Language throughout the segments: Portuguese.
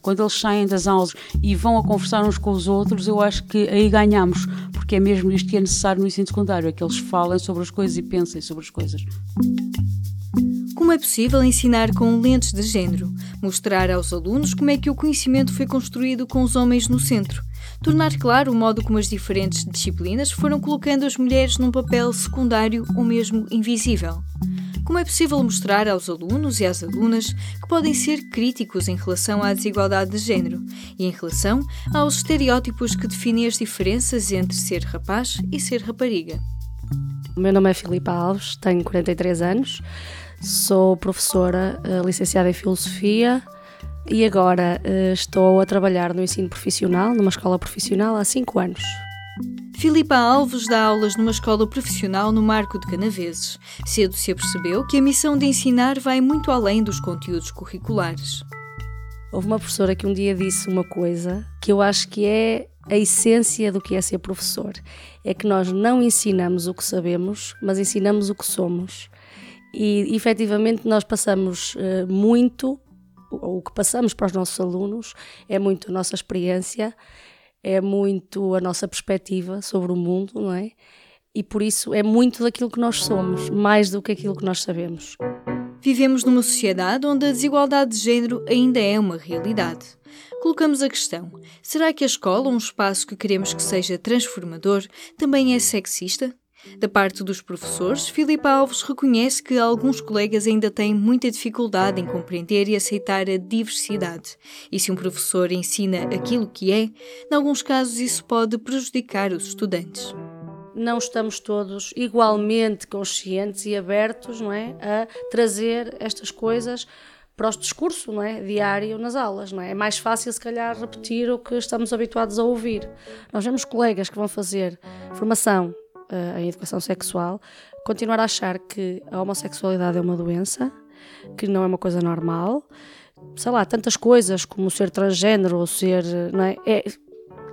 Quando eles saem das aulas e vão a conversar uns com os outros, eu acho que aí ganhamos, porque é mesmo isto que é necessário no ensino secundário, é que eles falem sobre as coisas e pensem sobre as coisas. Como é possível ensinar com lentes de género? Mostrar aos alunos como é que o conhecimento foi construído com os homens no centro. Tornar claro o modo como as diferentes disciplinas foram colocando as mulheres num papel secundário ou mesmo invisível. Como é possível mostrar aos alunos e às alunas que podem ser críticos em relação à desigualdade de género e em relação aos estereótipos que definem as diferenças entre ser rapaz e ser rapariga? O meu nome é Filipa Alves, tenho 43 anos, sou professora eh, licenciada em Filosofia e agora eh, estou a trabalhar no ensino profissional, numa escola profissional, há 5 anos. Filipa Alves dá aulas numa escola profissional no Marco de Canaveses. Cedo se apercebeu que a missão de ensinar vai muito além dos conteúdos curriculares. Houve uma professora que um dia disse uma coisa que eu acho que é a essência do que é ser professor. É que nós não ensinamos o que sabemos, mas ensinamos o que somos. E efetivamente nós passamos uh, muito, o que passamos para os nossos alunos é muito a nossa experiência é muito a nossa perspectiva sobre o mundo, não é? E por isso é muito daquilo que nós somos, mais do que aquilo que nós sabemos. Vivemos numa sociedade onde a desigualdade de género ainda é uma realidade. Colocamos a questão: será que a escola, um espaço que queremos que seja transformador, também é sexista? Da parte dos professores, Filipe Alves reconhece que alguns colegas ainda têm muita dificuldade em compreender e aceitar a diversidade. E se um professor ensina aquilo que é, em alguns casos isso pode prejudicar os estudantes. Não estamos todos igualmente conscientes e abertos não é, a trazer estas coisas para o discurso não é, diário nas aulas. Não é? é mais fácil, se calhar, repetir o que estamos habituados a ouvir. Nós vemos colegas que vão fazer formação em educação sexual, continuar a achar que a homossexualidade é uma doença, que não é uma coisa normal. Sei lá, tantas coisas como ser transgênero ou ser. Não é? é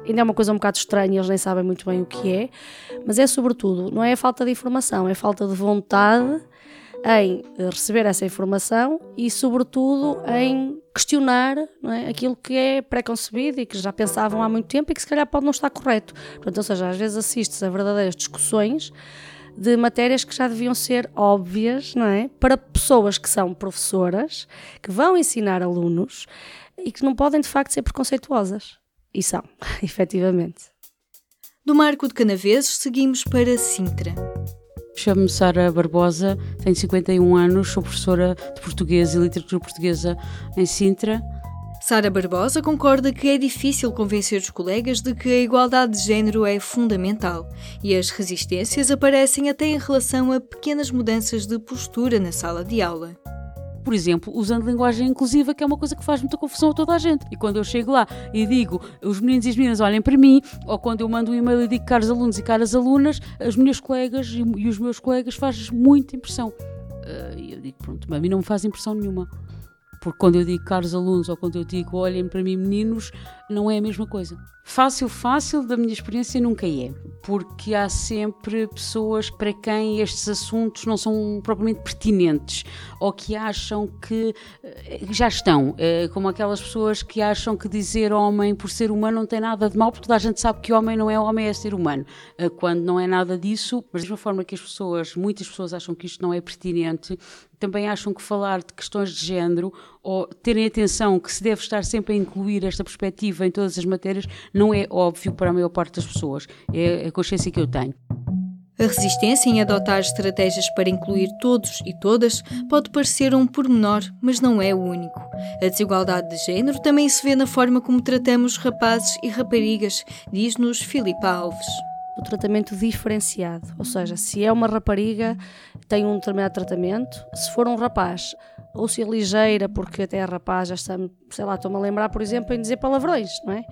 ainda é uma coisa um bocado estranha, eles nem sabem muito bem o que é, mas é sobretudo, não é a falta de informação, é falta de vontade em receber essa informação e, sobretudo, em questionar é, aquilo que é preconcebido e que já pensavam há muito tempo e que se calhar pode não estar correto. Portanto, ou seja, às vezes assistes a verdadeiras discussões de matérias que já deviam ser óbvias, não é? Para pessoas que são professoras, que vão ensinar alunos e que não podem de facto ser preconceituosas. E são, efetivamente. Do Marco de Canaveses seguimos para Sintra. Chamo-me Sara Barbosa, tenho 51 anos, sou professora de português e literatura portuguesa em Sintra. Sara Barbosa concorda que é difícil convencer os colegas de que a igualdade de género é fundamental e as resistências aparecem até em relação a pequenas mudanças de postura na sala de aula por exemplo, usando linguagem inclusiva, que é uma coisa que faz muita confusão a toda a gente. E quando eu chego lá e digo, os meninos e as meninas olhem para mim, ou quando eu mando um e-mail e digo caros alunos e caras alunas, as minhas colegas e, os meus colegas fazem muita impressão. Uh, e eu digo, pronto, a mim não me faz impressão nenhuma. Porque quando eu digo caros alunos ou quando eu digo olhem para mim meninos, não é a mesma coisa. Fácil, fácil, da minha experiência nunca é, porque há sempre pessoas para quem estes assuntos não são propriamente pertinentes ou que acham que eh, já estão, eh, como aquelas pessoas que acham que dizer homem por ser humano não tem nada de mal, porque toda a gente sabe que homem não é homem, é ser humano, eh, quando não é nada disso, mas da mesma forma que as pessoas, muitas pessoas acham que isto não é pertinente, também acham que falar de questões de género ou terem atenção que se deve estar sempre a incluir esta perspectiva em todas as matérias não é óbvio para a maior parte das pessoas. É a consciência que eu tenho. A resistência em adotar estratégias para incluir todos e todas pode parecer um pormenor, mas não é o único. A desigualdade de género também se vê na forma como tratamos rapazes e raparigas, diz-nos Filipa Alves o tratamento diferenciado. Ou seja, se é uma rapariga, tem um determinado tratamento. Se for um rapaz, ou se é ligeira, porque até rapaz, já está, sei lá, estou-me a lembrar, por exemplo, em dizer palavrões, não é?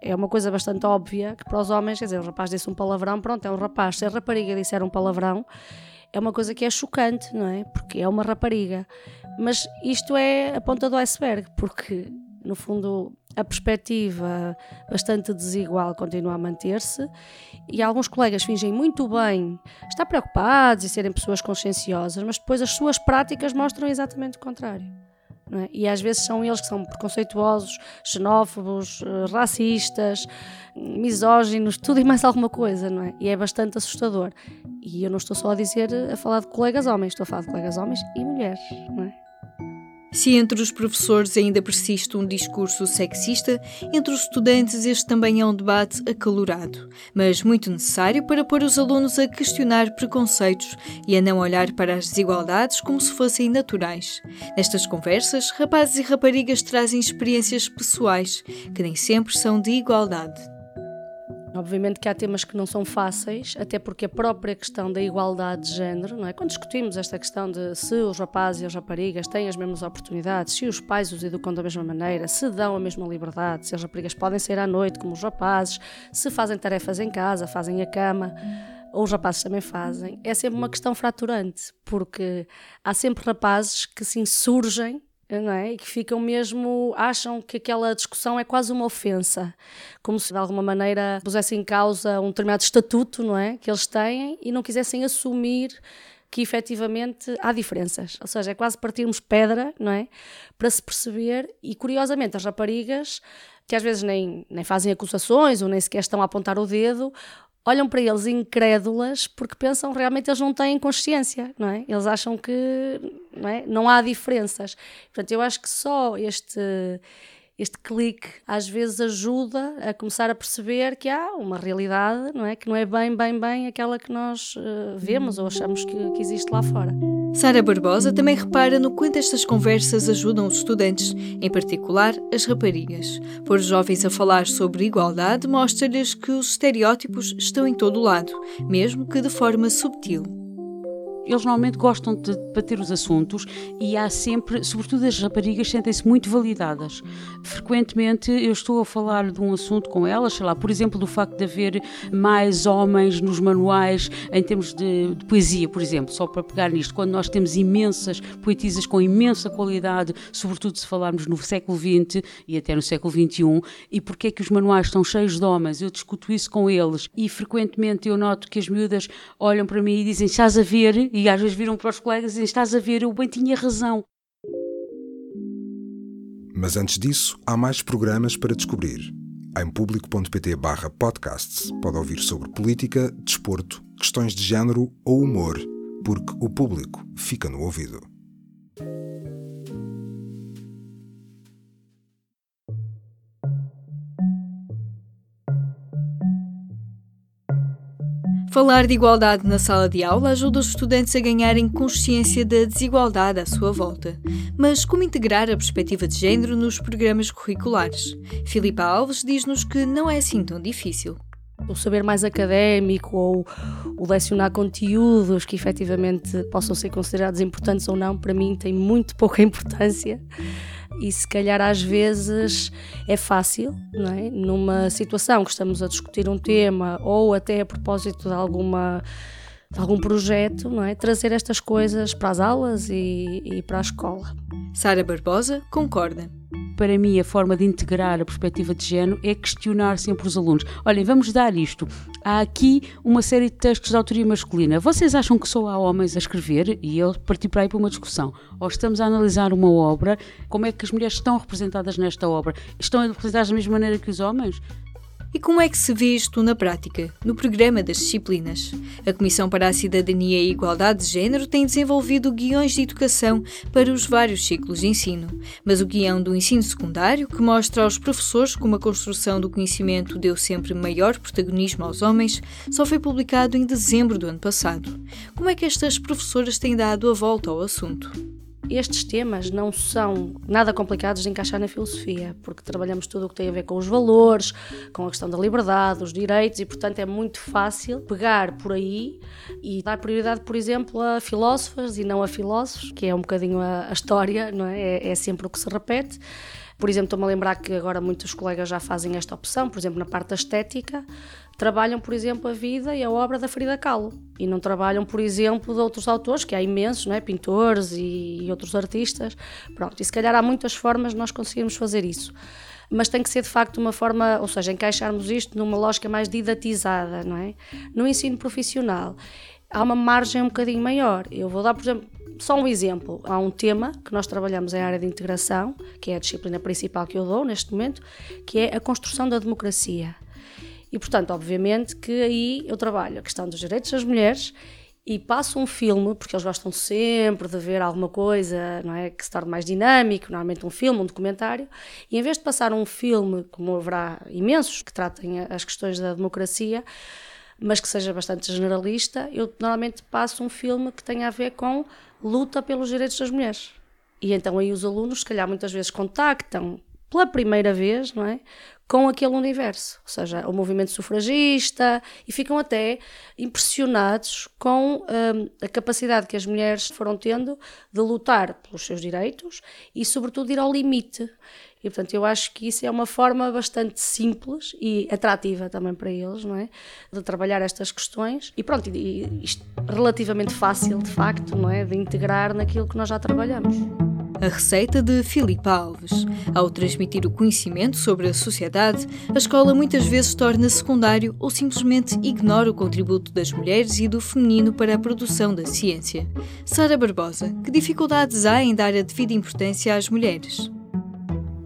É uma coisa bastante óbvia que para os homens, quer dizer, o rapaz disse um palavrão, pronto, é um rapaz. Se a rapariga disser um palavrão, é uma coisa que é chocante, não é? Porque é uma rapariga. Mas isto é a ponta do iceberg, porque no fundo a perspectiva bastante desigual continua a manter-se e alguns colegas fingem muito bem estar preocupados e serem pessoas conscienciosas, mas depois as suas práticas mostram exatamente o contrário. É? E às vezes são eles que são preconceituosos, xenófobos, eh, racistas, misóginos, tudo e mais alguma coisa, não é? E é bastante assustador. E eu não estou só a dizer, a falar de colegas homens, estou a falar de colegas homens e mulheres, não é? Se entre os professores ainda persiste um discurso sexista, entre os estudantes este também é um debate acalorado, mas muito necessário para pôr os alunos a questionar preconceitos e a não olhar para as desigualdades como se fossem naturais. Nestas conversas, rapazes e raparigas trazem experiências pessoais, que nem sempre são de igualdade. Obviamente que há temas que não são fáceis, até porque a própria questão da igualdade de género, não é? Quando discutimos esta questão de se os rapazes e as raparigas têm as mesmas oportunidades, se os pais os educam da mesma maneira, se dão a mesma liberdade, se as raparigas podem sair à noite como os rapazes, se fazem tarefas em casa, fazem a cama, ou os rapazes também fazem, é sempre uma questão fraturante, porque há sempre rapazes que se insurgem não é? E que ficam mesmo, acham que aquela discussão é quase uma ofensa, como se de alguma maneira pusessem em causa um determinado estatuto, não é? Que eles têm e não quisessem assumir que efetivamente há diferenças. Ou seja, é quase partirmos pedra, não é? Para se perceber, e curiosamente as raparigas, que às vezes nem, nem fazem acusações ou nem sequer estão a apontar o dedo, olham para eles incrédulas porque pensam realmente eles não têm consciência, não é? Eles acham que não, é? não há diferenças. Portanto, eu acho que só este este clique às vezes ajuda a começar a perceber que há uma realidade, não é? Que não é bem, bem, bem aquela que nós uh, vemos ou achamos que, que existe lá fora. Sara Barbosa também repara no quanto estas conversas ajudam os estudantes, em particular as raparigas. Os jovens a falar sobre igualdade mostra-lhes que os estereótipos estão em todo o lado, mesmo que de forma subtil eles normalmente gostam de debater os assuntos e há sempre, sobretudo as raparigas, sentem-se muito validadas. Frequentemente eu estou a falar de um assunto com elas, sei lá, por exemplo, do facto de haver mais homens nos manuais em termos de, de poesia, por exemplo, só para pegar nisto, quando nós temos imensas poetisas com imensa qualidade, sobretudo se falarmos no século XX e até no século XXI, e porque é que os manuais estão cheios de homens, eu discuto isso com eles e frequentemente eu noto que as miúdas olham para mim e dizem, estás a ver e às vezes viram para os colegas e estás a ver, eu bem tinha razão. Mas antes disso, há mais programas para descobrir. Em público.pt barra podcasts pode ouvir sobre política, desporto, questões de género ou humor, porque o público fica no ouvido. Falar de igualdade na sala de aula ajuda os estudantes a ganharem consciência da desigualdade à sua volta. Mas como integrar a perspectiva de género nos programas curriculares? Filipa Alves diz-nos que não é assim tão difícil. O saber mais académico ou o lecionar conteúdos que efetivamente possam ser considerados importantes ou não, para mim tem muito pouca importância e se calhar às vezes é fácil, não é? numa situação que estamos a discutir um tema ou até a propósito de alguma algum projeto, não é? Trazer estas coisas para as aulas e, e para a escola. Sara Barbosa concorda para mim, a forma de integrar a perspectiva de género é questionar sempre os alunos. Olhem, vamos dar isto. Há aqui uma série de textos de autoria masculina. Vocês acham que só há homens a escrever? E ele partiu para aí para uma discussão. Ou estamos a analisar uma obra, como é que as mulheres estão representadas nesta obra? Estão representadas da mesma maneira que os homens? E como é que se vê isto na prática, no programa das disciplinas? A Comissão para a Cidadania e Igualdade de Gênero tem desenvolvido guiões de educação para os vários ciclos de ensino, mas o guião do ensino secundário, que mostra aos professores como a construção do conhecimento deu sempre maior protagonismo aos homens, só foi publicado em dezembro do ano passado. Como é que estas professoras têm dado a volta ao assunto? Estes temas não são nada complicados de encaixar na filosofia, porque trabalhamos tudo o que tem a ver com os valores, com a questão da liberdade, os direitos, e portanto é muito fácil pegar por aí e dar prioridade, por exemplo, a filósofas e não a filósofos, que é um bocadinho a, a história, não é? é? É sempre o que se repete. Por exemplo, estou-me a lembrar que agora muitos colegas já fazem esta opção, por exemplo, na parte da estética, trabalham, por exemplo, a vida e a obra da Frida Kahlo e não trabalham, por exemplo, de outros autores, que há imensos, não é? pintores e, e outros artistas. Pronto, e se calhar há muitas formas de nós conseguirmos fazer isso mas tem que ser de facto uma forma, ou seja, encaixarmos isto numa lógica mais didatizada, não é? No ensino profissional há uma margem um bocadinho maior. Eu vou dar, por exemplo, Só um exemplo, há um tema que nós trabalhamos em área de integração, que é a disciplina principal que eu dou neste momento, que é a construção da democracia. E, portanto, obviamente que aí eu trabalho a questão dos direitos das mulheres e passo um filme, porque eles gostam sempre de ver alguma coisa não é, que se torne mais dinâmico, normalmente um filme, um documentário, e em vez de passar um filme, como haverá imensos que tratem as questões da democracia, mas que seja bastante generalista, eu normalmente passo um filme que tenha a ver com luta pelos direitos das mulheres. E então aí os alunos, se calhar muitas vezes contactam pela primeira vez, não é? Com aquele universo, ou seja, o movimento sufragista, e ficam até impressionados com hum, a capacidade que as mulheres foram tendo de lutar pelos seus direitos e, sobretudo, ir ao limite. E, portanto, eu acho que isso é uma forma bastante simples e atrativa também para eles, não é? De trabalhar estas questões e, pronto, e, isto relativamente fácil, de facto, não é? De integrar naquilo que nós já trabalhamos. A receita de Filipe Alves. Ao transmitir o conhecimento sobre a sociedade, a escola muitas vezes torna secundário ou simplesmente ignora o contributo das mulheres e do feminino para a produção da ciência. Sara Barbosa, que dificuldades há em dar a devida importância às mulheres?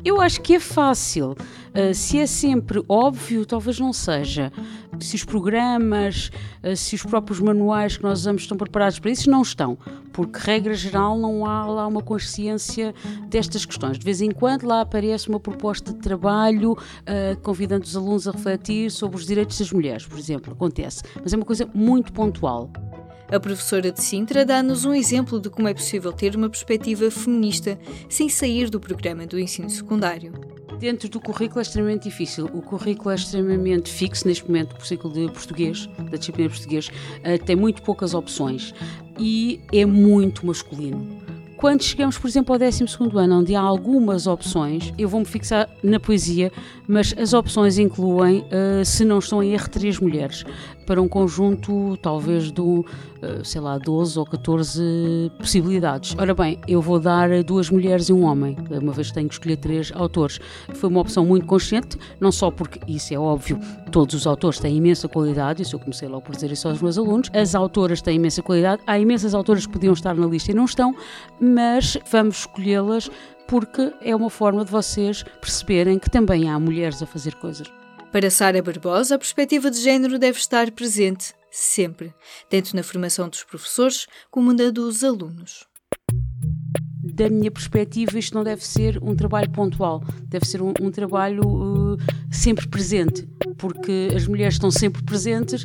Eu acho que é fácil. Uh, se é sempre óbvio, talvez não seja. Se os programas, uh, se os próprios manuais que nós usamos estão preparados para isso, não estão. Porque, regra geral, não há lá uma consciência destas questões. De vez em quando lá aparece uma proposta de trabalho uh, convidando os alunos a refletir sobre os direitos das mulheres, por exemplo. Acontece. Mas é uma coisa muito pontual. A professora de Sintra dá-nos um exemplo de como é possível ter uma perspectiva feminista sem sair do programa do ensino secundário. Dentro do currículo é extremamente difícil. O currículo é extremamente fixo neste momento, por ciclo de português, da disciplina de português, uh, tem muito poucas opções e é muito masculino. Quando chegamos, por exemplo, ao 12 ano, onde há algumas opções, eu vou-me fixar na poesia, mas as opções incluem, uh, se não estão em erro, três mulheres para um conjunto talvez de, eh, sei lá, 12 ou 14 possibilidades. Ora bem, eu vou dar duas mulheres e um homem, uma vez tenho que escolher três autores. Foi uma opção muito consciente, não só porque, isso é óbvio, todos os autores têm imensa qualidade, isso eu comecei logo por dizer isso aos meus alunos, as autoras têm imensa qualidade, há imensas autoras que podiam estar na lista e não estão, mas vamos escolhê-las porque é uma forma de vocês perceberem que também há mulheres a fazer coisas. Para Sara Barbosa, a perspectiva de género deve estar presente sempre, tanto na formação dos professores como na dos alunos da minha perspectiva, isto não deve ser um trabalho pontual, deve ser um, um trabalho uh, sempre presente, porque as mulheres estão sempre presentes,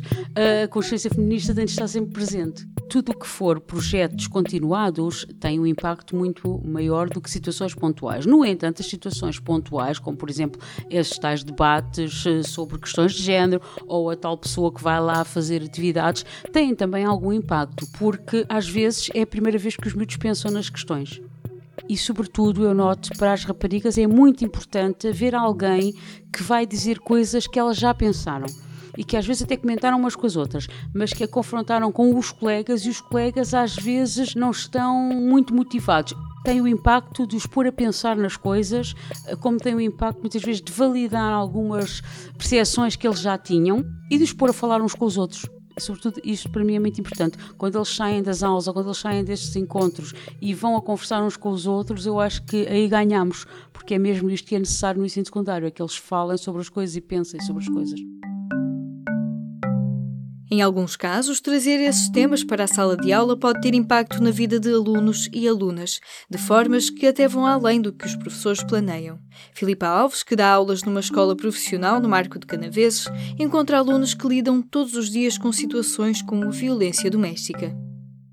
a consciência feminista tem de estar sempre presente. Tudo o que for projetos continuados tem um impacto muito maior do que situações pontuais. No entanto, as situações pontuais, como por exemplo esses tais debates uh, sobre questões de género ou a tal pessoa que vai lá fazer atividades, têm também algum impacto, porque às vezes é a primeira vez que os miúdos pensam nas questões e, sobretudo, eu noto para as raparigas é muito importante haver alguém que vai dizer coisas que elas já pensaram e que às vezes até comentaram umas com as outras, mas que a confrontaram com os colegas e os colegas às vezes não estão muito motivados. Tem o impacto de os pôr a pensar nas coisas, como tem o impacto muitas vezes de validar algumas percepções que eles já tinham e de os pôr a falar uns com os outros sobretudo isto para mim é muito importante, quando eles saem das aulas ou quando eles saem destes encontros e vão a conversar uns com os outros, eu acho que aí ganhamos, porque é mesmo isto que é necessário no ensino secundário, é que eles falem sobre as coisas e pensem sobre as coisas. Em alguns casos, trazer esses temas para a sala de aula pode ter impacto na vida de alunos e alunas, de formas que até vão além do que os professores planeiam. Filipa Alves, que dá aulas numa escola profissional no Marco de Canaveses, encontra alunos que lidam todos os dias com situações como violência doméstica.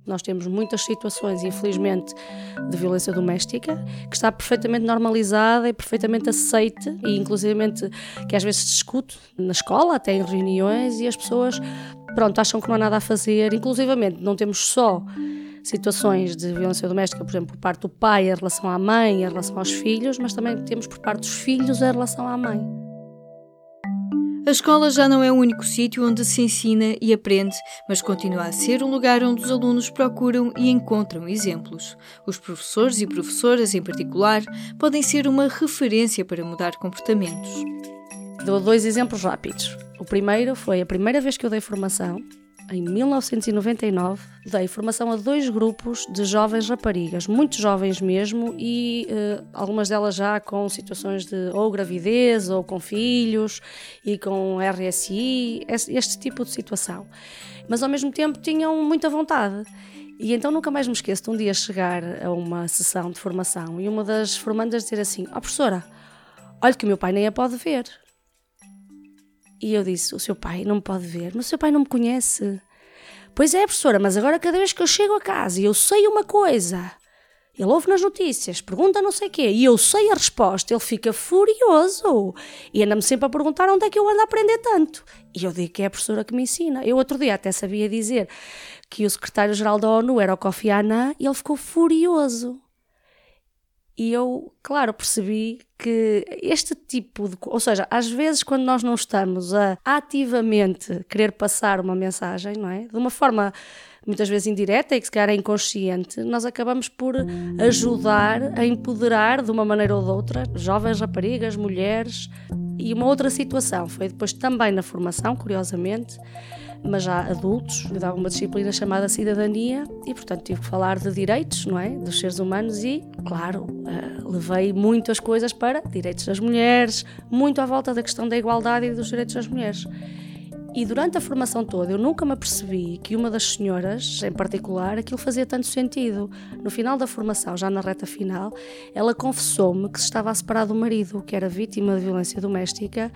Nós temos muitas situações, infelizmente, de violência doméstica que está perfeitamente normalizada e perfeitamente aceite e, inclusivamente, que às vezes se discute na escola, até em reuniões, e as pessoas pronto, acham que não há nada a fazer. Inclusivamente, não temos só situações de violência doméstica, por exemplo, por parte do pai em relação à mãe, em relação aos filhos, mas também temos por parte dos filhos em relação à mãe. A escola já não é o único sítio onde se ensina e aprende, mas continua a ser o lugar onde os alunos procuram e encontram exemplos. Os professores e professoras, em particular, podem ser uma referência para mudar comportamentos. Dou dois exemplos rápidos. O primeiro foi a primeira vez que eu dei formação, em 1999, dei formação a dois grupos de jovens raparigas, muito jovens mesmo, e uh, algumas delas já com situações de ou gravidez ou com filhos e com RSI, este tipo de situação. Mas ao mesmo tempo tinham muita vontade. E então nunca mais me esqueço de um dia chegar a uma sessão de formação e uma das formandas dizer assim: Ó oh, professora, olha que o meu pai nem a pode ver. E eu disse: O seu pai não me pode ver, mas o seu pai não me conhece. Pois é, professora, mas agora cada vez que eu chego a casa e eu sei uma coisa, ele ouve nas notícias, pergunta não sei o quê, e eu sei a resposta, ele fica furioso. E anda-me sempre a perguntar onde é que eu ando a aprender tanto. E eu digo que é a professora que me ensina. Eu outro dia até sabia dizer que o secretário-geral da ONU era o Kofi Annan e ele ficou furioso. E eu, claro, percebi que este tipo de. Ou seja, às vezes, quando nós não estamos a ativamente querer passar uma mensagem, não é? De uma forma muitas vezes indireta e que se calhar é inconsciente, nós acabamos por ajudar a empoderar de uma maneira ou de outra jovens raparigas, mulheres. E uma outra situação foi depois também na formação, curiosamente mas já adultos, eu dava uma disciplina chamada Cidadania e, portanto, tive que falar de direitos, não é? Dos seres humanos e, claro, uh, levei muitas coisas para direitos das mulheres, muito à volta da questão da igualdade e dos direitos das mulheres. E durante a formação toda eu nunca me apercebi que uma das senhoras, em particular, aquilo fazia tanto sentido. No final da formação, já na reta final, ela confessou-me que se estava a separar do marido, que era vítima de violência doméstica,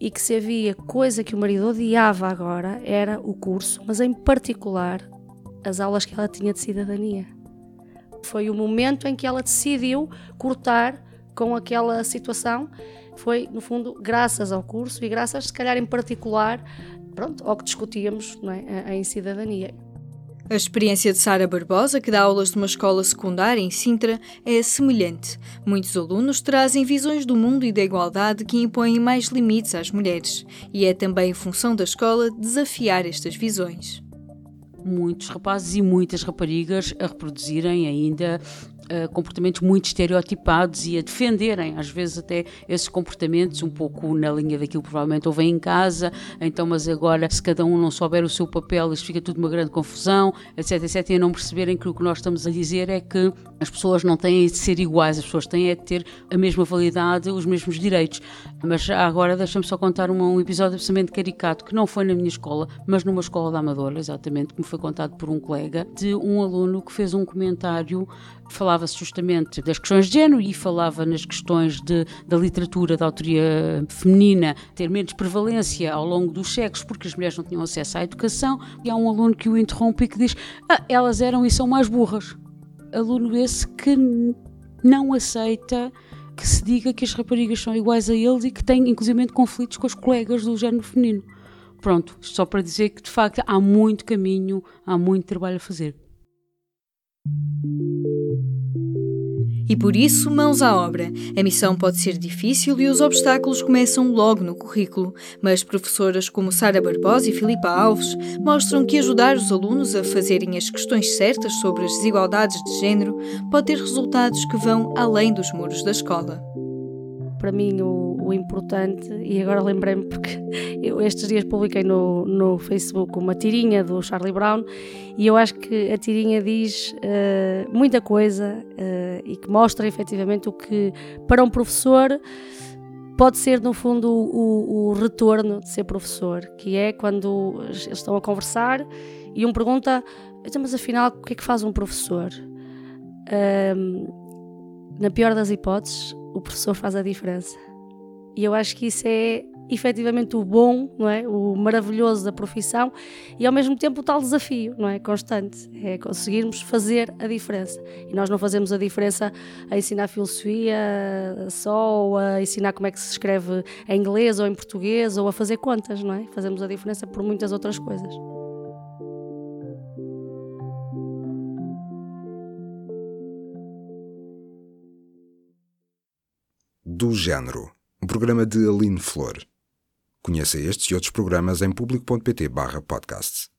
e que se havia coisa que o marido odiava agora era o curso, mas em particular as aulas que ela tinha de cidadania. Foi o momento em que ela decidiu cortar com aquela situação. Foi, no fundo, graças ao curso e graças, se calhar, em particular, pronto, ao que discutíamos é, em cidadania. A experiência de Sara Barbosa, que dá aulas numa escola secundária em Sintra, é semelhante. Muitos alunos trazem visões do mundo e da igualdade que impõem mais limites às mulheres, e é também função da escola desafiar estas visões. Muitos rapazes e muitas raparigas a reproduzirem ainda uh, comportamentos muito estereotipados e a defenderem, às vezes, até esses comportamentos, um pouco na linha daquilo que provavelmente ouvem em casa. Então, mas agora, se cada um não souber o seu papel, isto fica tudo uma grande confusão, etc, etc. E não perceberem que o que nós estamos a dizer é que as pessoas não têm de ser iguais, as pessoas têm de ter a mesma validade, os mesmos direitos. Mas agora, deixa-me só contar um, um episódio absolutamente caricato, que não foi na minha escola, mas numa escola da Amadora, exatamente, que me foi contado por um colega, de um aluno que fez um comentário falava-se justamente das questões de género e falava nas questões de, da literatura da autoria feminina ter menos prevalência ao longo dos séculos porque as mulheres não tinham acesso à educação e há um aluno que o interrompe e que diz ah, elas eram e são mais burras. Aluno esse que não aceita que se diga que as raparigas são iguais a eles e que tem inclusive conflitos com os colegas do género feminino. Pronto, só para dizer que de facto há muito caminho, há muito trabalho a fazer. E por isso, mãos à obra. A missão pode ser difícil e os obstáculos começam logo no currículo, mas professoras como Sara Barbosa e Filipa Alves mostram que ajudar os alunos a fazerem as questões certas sobre as desigualdades de género pode ter resultados que vão além dos muros da escola. Para mim, o, o importante, e agora lembrei-me porque eu estes dias publiquei no, no Facebook uma tirinha do Charlie Brown e eu acho que a tirinha diz uh, muita coisa uh, e que mostra efetivamente o que, para um professor, pode ser no fundo o, o, retorno de ser professor, que é quando eles estão a conversar e um pergunta, então, mas afinal, o que é que faz um professor? na pior das hipóteses, o professor faz a diferença. E eu acho que isso é efetivamente o bom, não é? o maravilhoso da profissão e ao mesmo tempo o tal desafio, não é? Constante, é conseguirmos fazer a diferença. E nós não fazemos a diferença a ensinar filosofia só, ou a ensinar como é que se escreve em inglês ou em português, ou a fazer contas, não é? Fazemos a diferença por muitas outras coisas. Do género. Um programa de Aline Flor. Conheça estes e outros programas em público.pt/podcasts.